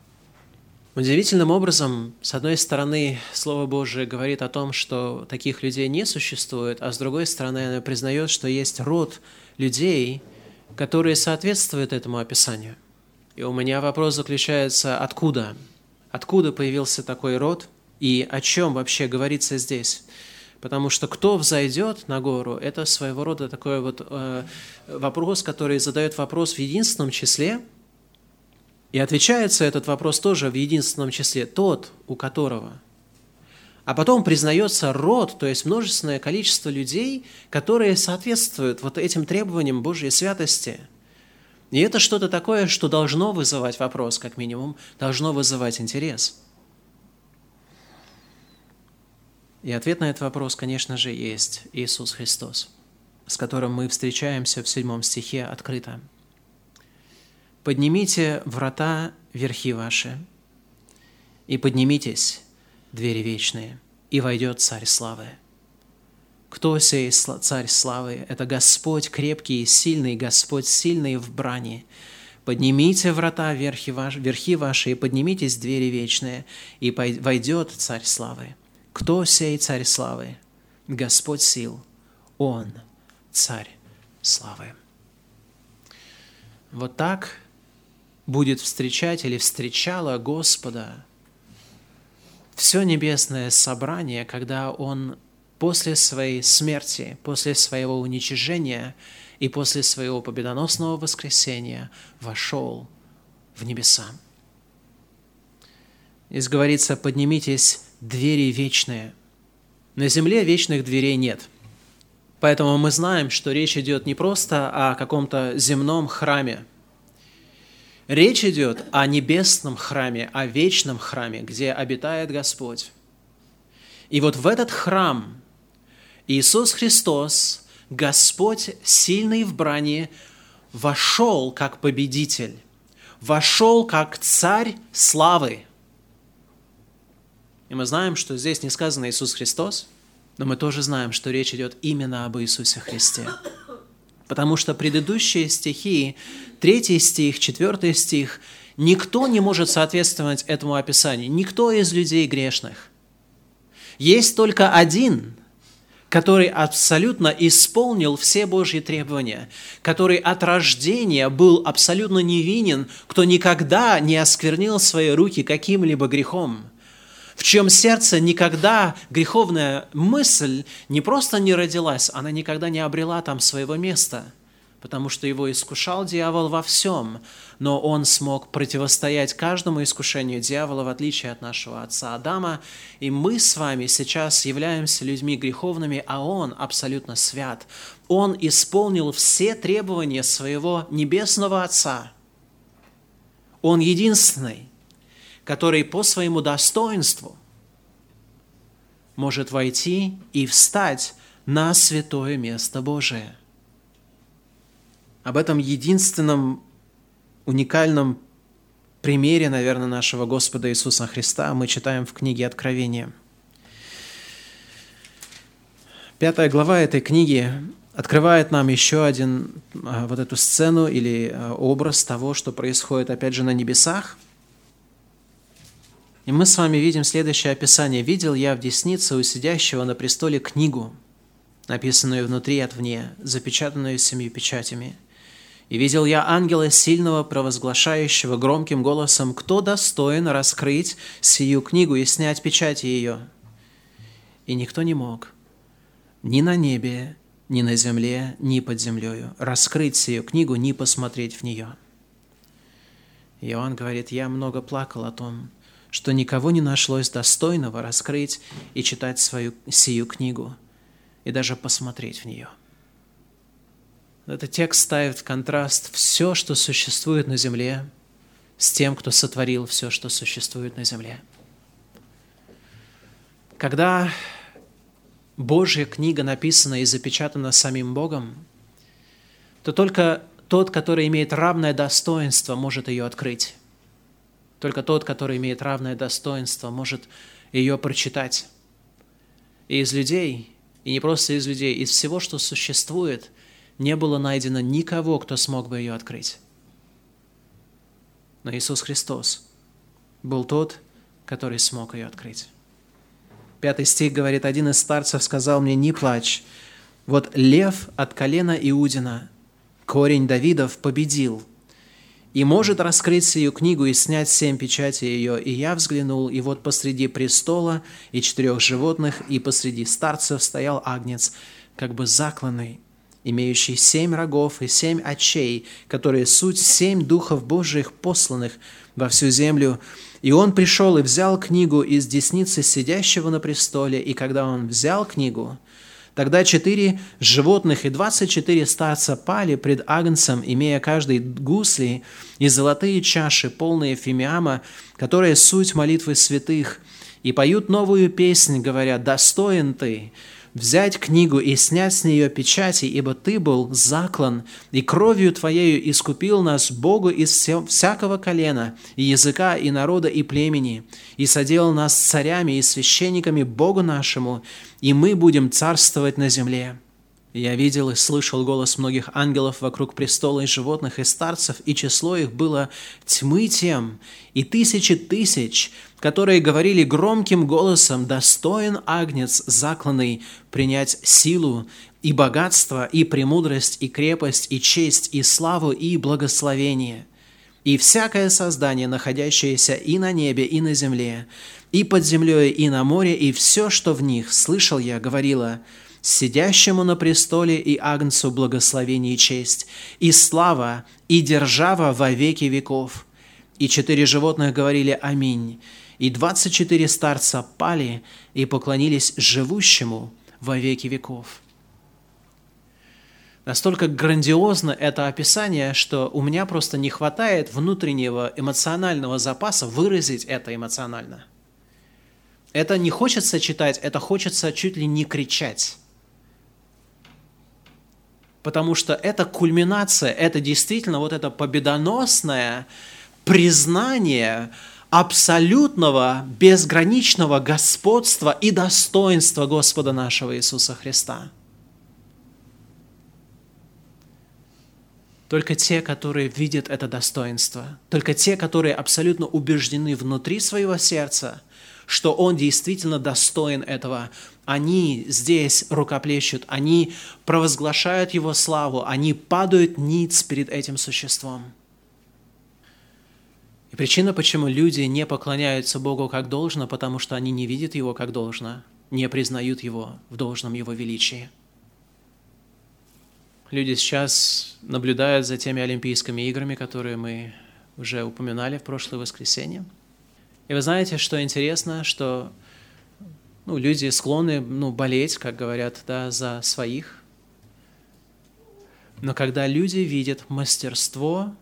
Удивительным образом, с одной стороны, Слово Божие говорит о том, что таких людей не существует, а с другой стороны, оно признает, что есть род людей, которые соответствуют этому описанию. И у меня вопрос заключается, откуда откуда появился такой род и о чем вообще говорится здесь. Потому что кто взойдет на гору, это своего рода такой вот э, вопрос, который задает вопрос в единственном числе, И отвечается этот вопрос тоже в единственном числе «тот, у которого». А потом признается род, то есть множественное количество людей, которые соответствуют вот этим требованиям Божьей святости. И это что-то такое, что должно вызывать вопрос, как минимум, должно вызывать интерес. И ответ на этот вопрос, конечно же, есть Иисус Христос, с которым мы встречаемся в седьмом стихе открыто – Поднимите врата верхи ваши, и поднимитесь, двери вечные, и войдет Царь Славы. Кто сей Царь Славы? Это Господь крепкий и сильный, Господь сильный в брани. Поднимите врата верхи, ваш, верхи ваши, и поднимитесь, двери вечные, и войдет Царь Славы. Кто сей Царь Славы? Господь сил, Он Царь Славы. Вот так будет встречать или встречала Господа все небесное собрание, когда Он после своей смерти, после своего уничижения и после своего победоносного воскресения вошел в небеса. Здесь говорится, поднимитесь, двери вечные. На земле вечных дверей нет. Поэтому мы знаем, что речь идет не просто о каком-то земном храме, Речь идет о небесном храме, о вечном храме, где обитает Господь. И вот в этот храм Иисус Христос, Господь, сильный в брани, вошел как победитель, вошел как царь славы. И мы знаем, что здесь не сказано Иисус Христос, но мы тоже знаем, что речь идет именно об Иисусе Христе. Потому что предыдущие стихи, третий стих, четвертый стих, никто не может соответствовать этому описанию, никто из людей грешных. Есть только один, который абсолютно исполнил все Божьи требования, который от рождения был абсолютно невинен, кто никогда не осквернил свои руки каким-либо грехом – в чьем сердце никогда греховная мысль не просто не родилась, она никогда не обрела там своего места, потому что его искушал дьявол во всем, но он смог противостоять каждому искушению дьявола, в отличие от нашего отца Адама, и мы с вами сейчас являемся людьми греховными, а он абсолютно свят. Он исполнил все требования своего небесного Отца. Он единственный, который по своему достоинству может войти и встать на святое место Божие. Об этом единственном уникальном примере, наверное, нашего Господа Иисуса Христа мы читаем в книге Откровения. Пятая глава этой книги открывает нам еще один а, вот эту сцену или а, образ того, что происходит опять же на небесах – и мы с вами видим следующее описание. «Видел я в деснице у сидящего на престоле книгу, написанную внутри и отвне, запечатанную семью печатями. И видел я ангела сильного, провозглашающего громким голосом, кто достоин раскрыть сию книгу и снять печати ее. И никто не мог, ни на небе, ни на земле, ни под землею, раскрыть сию книгу, ни посмотреть в нее. Иоанн говорит, я много плакал о том, что никого не нашлось достойного раскрыть и читать свою сию книгу, и даже посмотреть в нее. Этот текст ставит в контраст все, что существует на земле, с тем, кто сотворил все, что существует на земле. Когда Божья книга написана и запечатана самим Богом, то только тот, который имеет равное достоинство, может ее открыть. Только тот, который имеет равное достоинство, может ее прочитать. И из людей, и не просто из людей, из всего, что существует, не было найдено никого, кто смог бы ее открыть. Но Иисус Христос был тот, который смог ее открыть. Пятый стих говорит, один из старцев сказал мне, не плачь, вот лев от колена Иудина, корень Давидов, победил – и может раскрыть сию книгу и снять семь печатей ее. И я взглянул, и вот посреди престола и четырех животных, и посреди старцев стоял агнец, как бы закланный, имеющий семь рогов и семь очей, которые суть семь духов Божиих, посланных во всю землю. И он пришел и взял книгу из десницы сидящего на престоле, и когда он взял книгу, Тогда четыре животных и двадцать четыре старца пали пред Агнцем, имея каждый гусли и золотые чаши, полные фимиама, которые суть молитвы святых, и поют новую песнь, говоря, «Достоин ты, взять книгу и снять с нее печати, ибо ты был заклан, и кровью твоею искупил нас Богу из всякого колена, и языка, и народа, и племени, и соделал нас царями и священниками Богу нашему, и мы будем царствовать на земле». Я видел и слышал голос многих ангелов вокруг престола и животных и старцев, и число их было тьмы тем, и тысячи тысяч, которые говорили громким голосом, «Достоин агнец закланный принять силу и богатство, и премудрость, и крепость, и честь, и славу, и благословение». И всякое создание, находящееся и на небе, и на земле, и под землей, и на море, и все, что в них, слышал я, говорила – сидящему на престоле и Агнцу благословение и честь, и слава, и держава во веки веков. И четыре животных говорили «Аминь». И двадцать четыре старца пали и поклонились живущему во веки веков. Настолько грандиозно это описание, что у меня просто не хватает внутреннего эмоционального запаса выразить это эмоционально. Это не хочется читать, это хочется чуть ли не кричать потому что это кульминация, это действительно вот это победоносное признание абсолютного, безграничного господства и достоинства Господа нашего Иисуса Христа. Только те, которые видят это достоинство, только те, которые абсолютно убеждены внутри своего сердца, что Он действительно достоин этого, они здесь рукоплещут, они провозглашают Его славу, они падают ниц перед этим существом. И причина, почему люди не поклоняются Богу как должно, потому что они не видят Его как должно, не признают Его в должном Его величии. Люди сейчас наблюдают за теми Олимпийскими играми, которые мы уже упоминали в прошлое воскресенье. И вы знаете, что интересно, что ну, люди склонны ну, болеть, как говорят, да, за своих. Но когда люди видят мастерство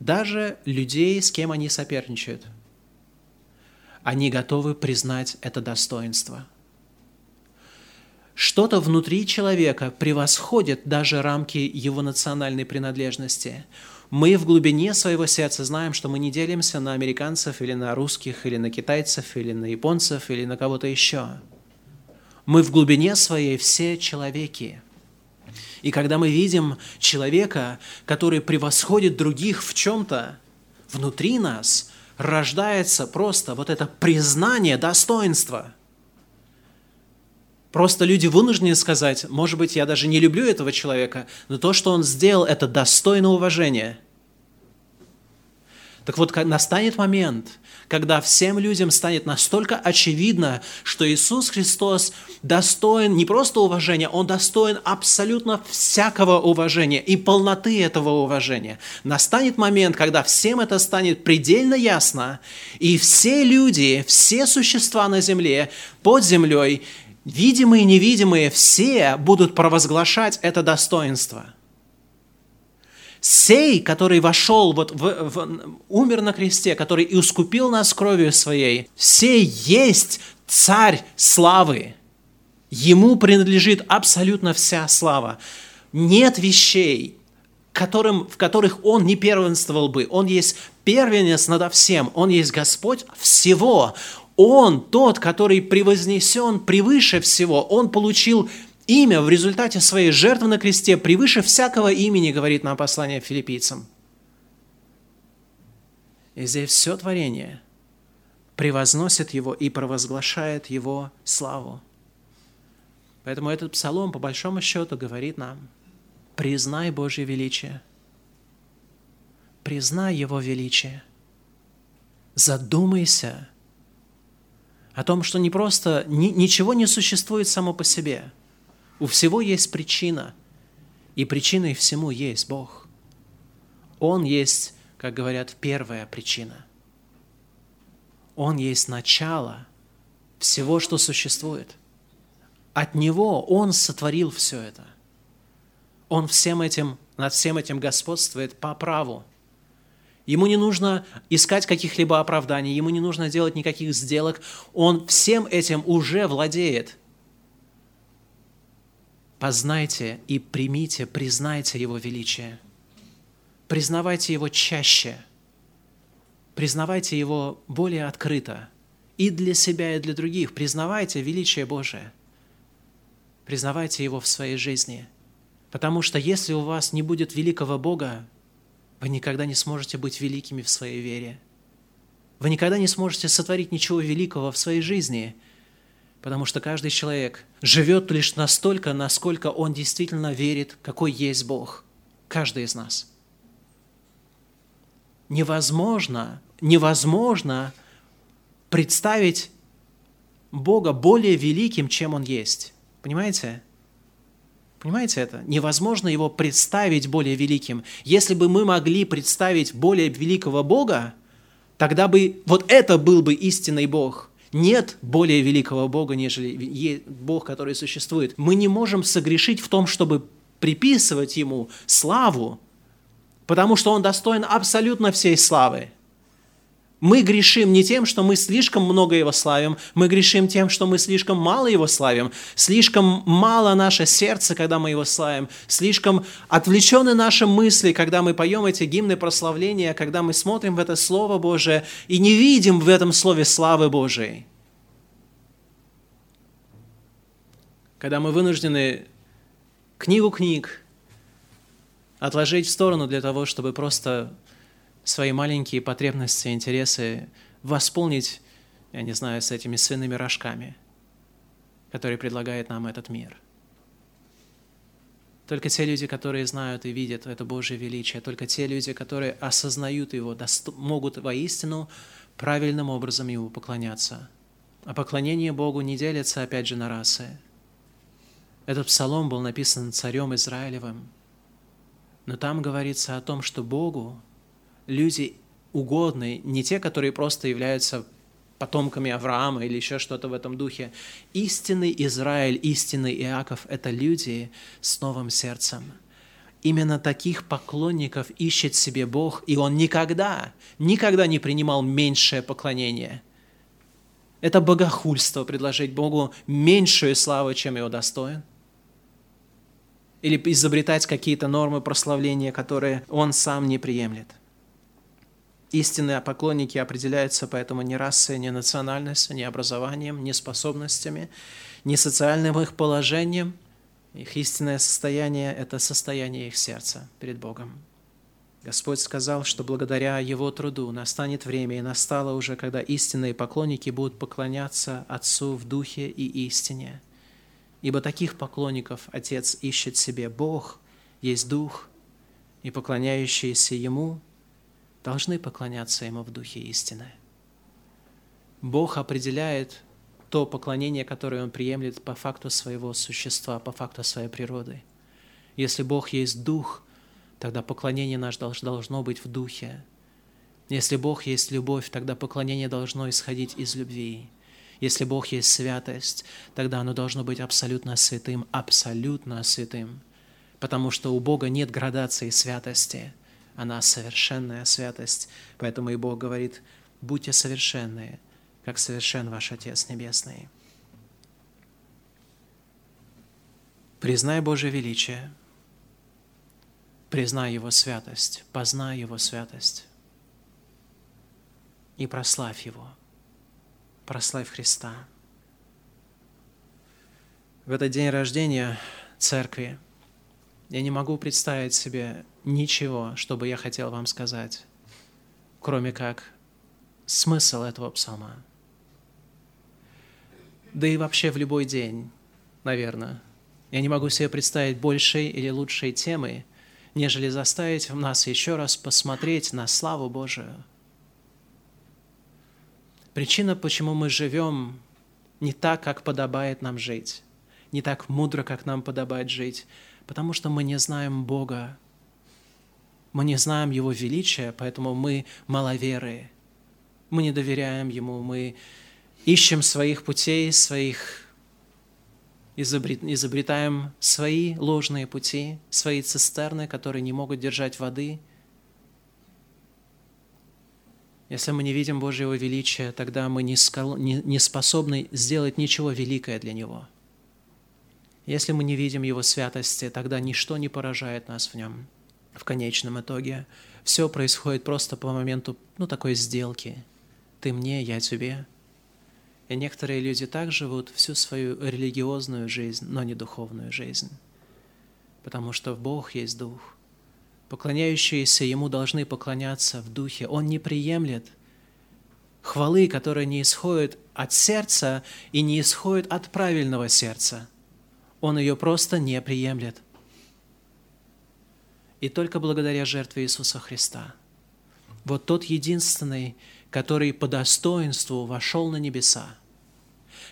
даже людей, с кем они соперничают, они готовы признать это достоинство. Что-то внутри человека превосходит даже рамки его национальной принадлежности – мы в глубине своего сердца знаем, что мы не делимся на американцев или на русских, или на китайцев, или на японцев, или на кого-то еще. Мы в глубине своей все человеки. И когда мы видим человека, который превосходит других в чем-то, внутри нас рождается просто вот это признание достоинства – Просто люди вынуждены сказать, может быть, я даже не люблю этого человека, но то, что он сделал, это достойно уважения. Так вот, настанет момент, когда всем людям станет настолько очевидно, что Иисус Христос достоин не просто уважения, Он достоин абсолютно всякого уважения и полноты этого уважения. Настанет момент, когда всем это станет предельно ясно, и все люди, все существа на земле, под землей видимые и невидимые, все будут провозглашать это достоинство. Сей, который вошел, вот в, в, умер на кресте, который и искупил нас кровью своей, сей есть царь славы. Ему принадлежит абсолютно вся слава. Нет вещей, которым, в которых он не первенствовал бы. Он есть первенец над всем. Он есть Господь всего. Он тот, который превознесен превыше всего. Он получил имя в результате своей жертвы на кресте превыше всякого имени, говорит нам послание филиппийцам. И здесь все творение превозносит его и провозглашает его славу. Поэтому этот псалом, по большому счету, говорит нам, признай Божье величие, признай Его величие, задумайся – о том, что не просто, ни, ничего не существует само по себе. У всего есть причина. И причиной всему есть Бог. Он есть, как говорят, первая причина. Он есть начало всего, что существует. От Него Он сотворил все это. Он всем этим, над всем этим господствует по праву. Ему не нужно искать каких-либо оправданий, ему не нужно делать никаких сделок. Он всем этим уже владеет. Познайте и примите, признайте Его величие. Признавайте Его чаще. Признавайте Его более открыто. И для себя, и для других. Признавайте величие Божие. Признавайте Его в своей жизни – Потому что если у вас не будет великого Бога, вы никогда не сможете быть великими в своей вере. Вы никогда не сможете сотворить ничего великого в своей жизни, потому что каждый человек живет лишь настолько, насколько он действительно верит, какой есть Бог. Каждый из нас. Невозможно, невозможно представить Бога более великим, чем Он есть. Понимаете? Понимаете это? Невозможно его представить более великим. Если бы мы могли представить более великого Бога, тогда бы вот это был бы истинный Бог. Нет более великого Бога, нежели Бог, который существует. Мы не можем согрешить в том, чтобы приписывать Ему славу, потому что Он достоин абсолютно всей славы. Мы грешим не тем, что мы слишком много Его славим, мы грешим тем, что мы слишком мало Его славим, слишком мало наше сердце, когда мы Его славим, слишком отвлечены наши мысли, когда мы поем эти гимны прославления, когда мы смотрим в это Слово Божие и не видим в этом Слове славы Божией. Когда мы вынуждены книгу книг отложить в сторону для того, чтобы просто свои маленькие потребности, интересы восполнить, я не знаю, с этими свиными рожками, которые предлагает нам этот мир. Только те люди, которые знают и видят это Божье величие, только те люди, которые осознают его, могут воистину правильным образом ему поклоняться. А поклонение Богу не делится, опять же, на расы. Этот псалом был написан царем Израилевым, но там говорится о том, что Богу люди угодные, не те, которые просто являются потомками Авраама или еще что-то в этом духе. Истинный Израиль, истинный Иаков – это люди с новым сердцем. Именно таких поклонников ищет себе Бог, и Он никогда, никогда не принимал меньшее поклонение. Это богохульство предложить Богу меньшую славу, чем Его достоин. Или изобретать какие-то нормы прославления, которые Он сам не приемлет. Истинные поклонники определяются поэтому не расой, не национальностью, не образованием, не способностями, не социальным их положением. Их истинное состояние – это состояние их сердца перед Богом. Господь сказал, что благодаря Его труду настанет время, и настало уже, когда истинные поклонники будут поклоняться Отцу в Духе и истине. Ибо таких поклонников Отец ищет себе. Бог есть Дух, и поклоняющиеся Ему должны поклоняться Ему в духе истины. Бог определяет то поклонение, которое Он приемлет по факту своего существа, по факту своей природы. Если Бог есть Дух, тогда поклонение наше должно быть в Духе. Если Бог есть любовь, тогда поклонение должно исходить из любви. Если Бог есть святость, тогда оно должно быть абсолютно святым, абсолютно святым. Потому что у Бога нет градации святости – она совершенная святость. Поэтому и Бог говорит, будьте совершенные, как совершен ваш Отец Небесный. Признай Божье величие, признай Его святость, познай Его святость и прославь Его, прославь Христа. В этот день рождения церкви я не могу представить себе ничего, что бы я хотел вам сказать, кроме как смысл этого псалма. Да и вообще в любой день, наверное. Я не могу себе представить большей или лучшей темы, нежели заставить нас еще раз посмотреть на славу Божию. Причина, почему мы живем не так, как подобает нам жить, не так мудро, как нам подобает жить, Потому что мы не знаем Бога. Мы не знаем Его величия, поэтому мы маловеры. Мы не доверяем Ему, мы ищем своих путей, своих изобретаем свои ложные пути, свои цистерны, которые не могут держать воды. Если мы не видим Божьего величия, тогда мы не способны сделать ничего великое для Него. Если мы не видим Его святости, тогда ничто не поражает нас в Нем. В конечном итоге все происходит просто по моменту, ну, такой сделки. Ты мне, я тебе – и некоторые люди так живут всю свою религиозную жизнь, но не духовную жизнь. Потому что Бог есть Дух. Поклоняющиеся Ему должны поклоняться в Духе. Он не приемлет хвалы, которые не исходят от сердца и не исходят от правильного сердца. Он ее просто не приемлет. И только благодаря жертве Иисуса Христа. Вот тот единственный, который по достоинству вошел на небеса,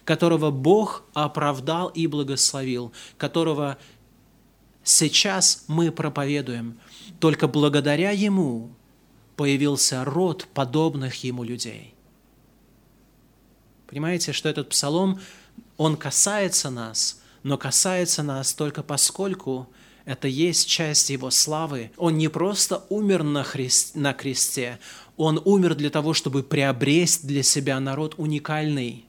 которого Бог оправдал и благословил, которого сейчас мы проповедуем. Только благодаря Ему появился род подобных Ему людей. Понимаете, что этот псалом, он касается нас, но касается нас только поскольку это есть часть Его славы. Он не просто умер на, христ, на кресте, Он умер для того, чтобы приобрести для себя народ уникальный,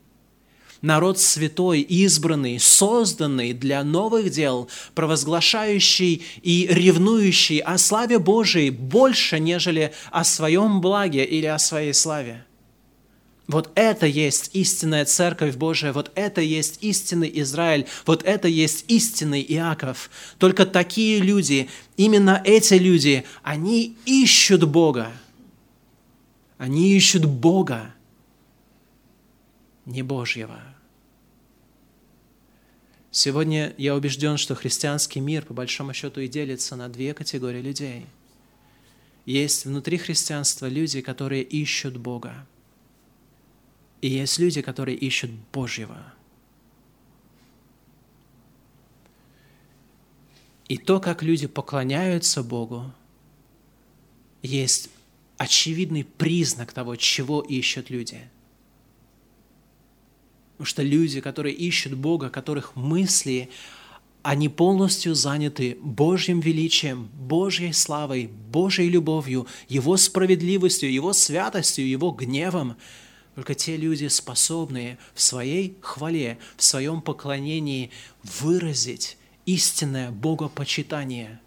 народ святой, избранный, созданный для новых дел, провозглашающий и ревнующий о славе Божией больше, нежели о своем благе или о своей славе. Вот это есть истинная Церковь Божия, вот это есть истинный Израиль, вот это есть истинный Иаков. Только такие люди, именно эти люди, они ищут Бога. Они ищут Бога, не Божьего. Сегодня я убежден, что христианский мир, по большому счету, и делится на две категории людей. Есть внутри христианства люди, которые ищут Бога – и есть люди, которые ищут Божьего. И то, как люди поклоняются Богу, есть очевидный признак того, чего ищут люди. Потому что люди, которые ищут Бога, которых мысли, они полностью заняты Божьим величием, Божьей славой, Божьей любовью, Его справедливостью, Его святостью, Его гневом – только те люди, способные в своей хвале, в своем поклонении выразить истинное богопочитание.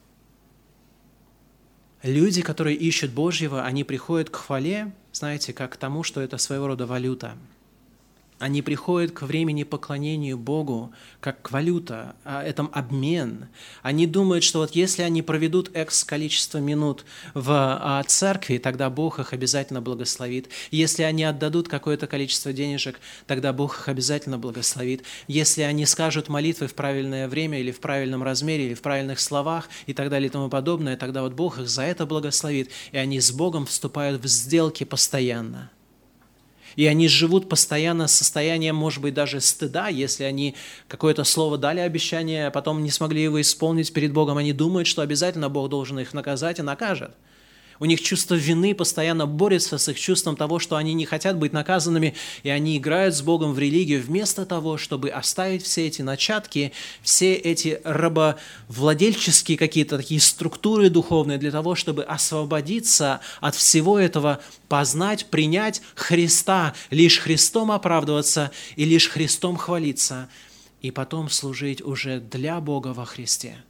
Люди, которые ищут Божьего, они приходят к хвале, знаете, как к тому, что это своего рода валюта – они приходят к времени поклонению Богу как к валюта, а этом обмен. Они думают, что вот если они проведут X количество минут в а, церкви, тогда Бог их обязательно благословит. Если они отдадут какое-то количество денежек, тогда Бог их обязательно благословит. Если они скажут молитвы в правильное время или в правильном размере, или в правильных словах и так далее и тому подобное, тогда вот Бог их за это благословит, и они с Богом вступают в сделки постоянно. И они живут постоянно с состоянием, может быть, даже стыда, если они какое-то слово дали обещание, а потом не смогли его исполнить перед Богом. Они думают, что обязательно Бог должен их наказать и накажет. У них чувство вины постоянно борется с их чувством того, что они не хотят быть наказанными, и они играют с Богом в религию вместо того, чтобы оставить все эти начатки, все эти рабовладельческие какие-то такие структуры духовные для того, чтобы освободиться от всего этого, познать, принять Христа, лишь Христом оправдываться и лишь Христом хвалиться, и потом служить уже для Бога во Христе.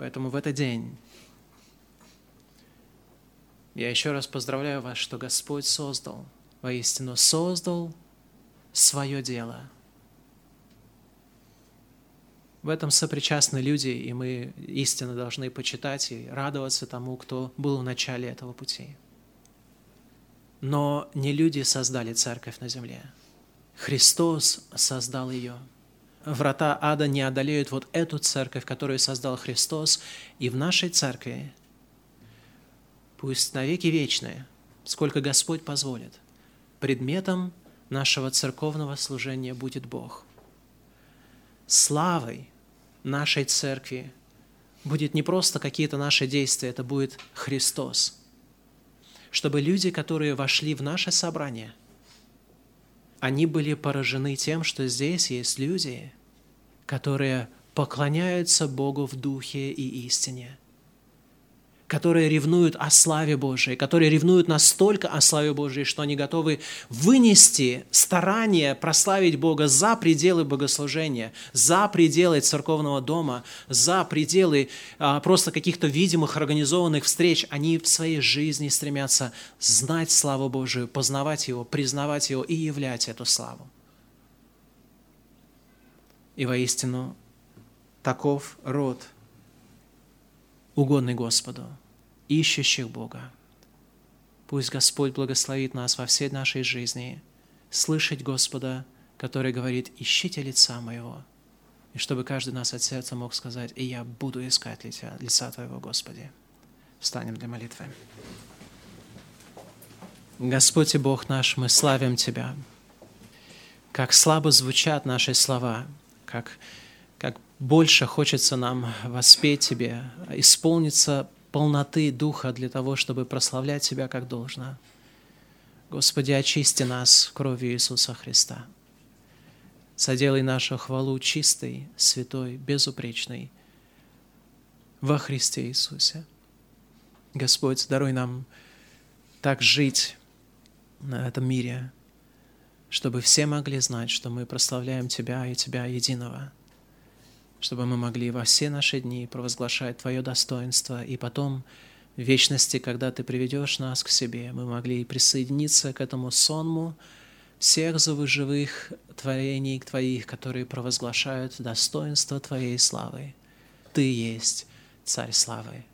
Поэтому в этот день я еще раз поздравляю вас, что Господь создал, воистину создал свое дело. В этом сопричастны люди, и мы истинно должны почитать и радоваться тому, кто был в начале этого пути. Но не люди создали церковь на земле. Христос создал ее – врата ада не одолеют вот эту церковь, которую создал Христос, и в нашей церкви, пусть навеки вечные, сколько Господь позволит, предметом нашего церковного служения будет Бог. славой нашей церкви будет не просто какие-то наши действия, это будет Христос. Чтобы люди, которые вошли в наше собрание, они были поражены тем, что здесь есть люди, которые поклоняются Богу в духе и истине – которые ревнуют о славе Божией, которые ревнуют настолько о славе Божией, что они готовы вынести старание прославить Бога за пределы богослужения, за пределы церковного дома, за пределы а, просто каких-то видимых организованных встреч. Они в своей жизни стремятся знать славу Божию, познавать Его, признавать Его и являть эту славу. И воистину таков род – угодный Господу, ищущих Бога. Пусть Господь благословит нас во всей нашей жизни, слышать Господа, который говорит, ищите лица моего, и чтобы каждый нас от сердца мог сказать, и я буду искать лица, лица Твоего, Господи. Встанем для молитвы. Господь и Бог наш, мы славим Тебя. Как слабо звучат наши слова, как как больше хочется нам воспеть Тебе, исполниться полноты Духа для того, чтобы прославлять Тебя как должно. Господи, очисти нас кровью Иисуса Христа. Соделай нашу хвалу чистой, святой, безупречной во Христе Иисусе. Господь, даруй нам так жить на этом мире, чтобы все могли знать, что мы прославляем Тебя и Тебя единого – чтобы мы могли во все наши дни провозглашать Твое достоинство, и потом в вечности, когда Ты приведешь нас к себе, мы могли присоединиться к этому сонму всех живых творений Твоих, которые провозглашают достоинство Твоей славы. Ты есть Царь славы,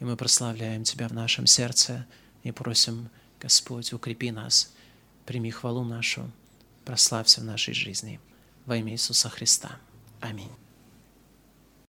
и мы прославляем Тебя в нашем сердце и просим, Господь, укрепи нас, прими хвалу нашу, прославься в нашей жизни. Во имя Иисуса Христа. Аминь.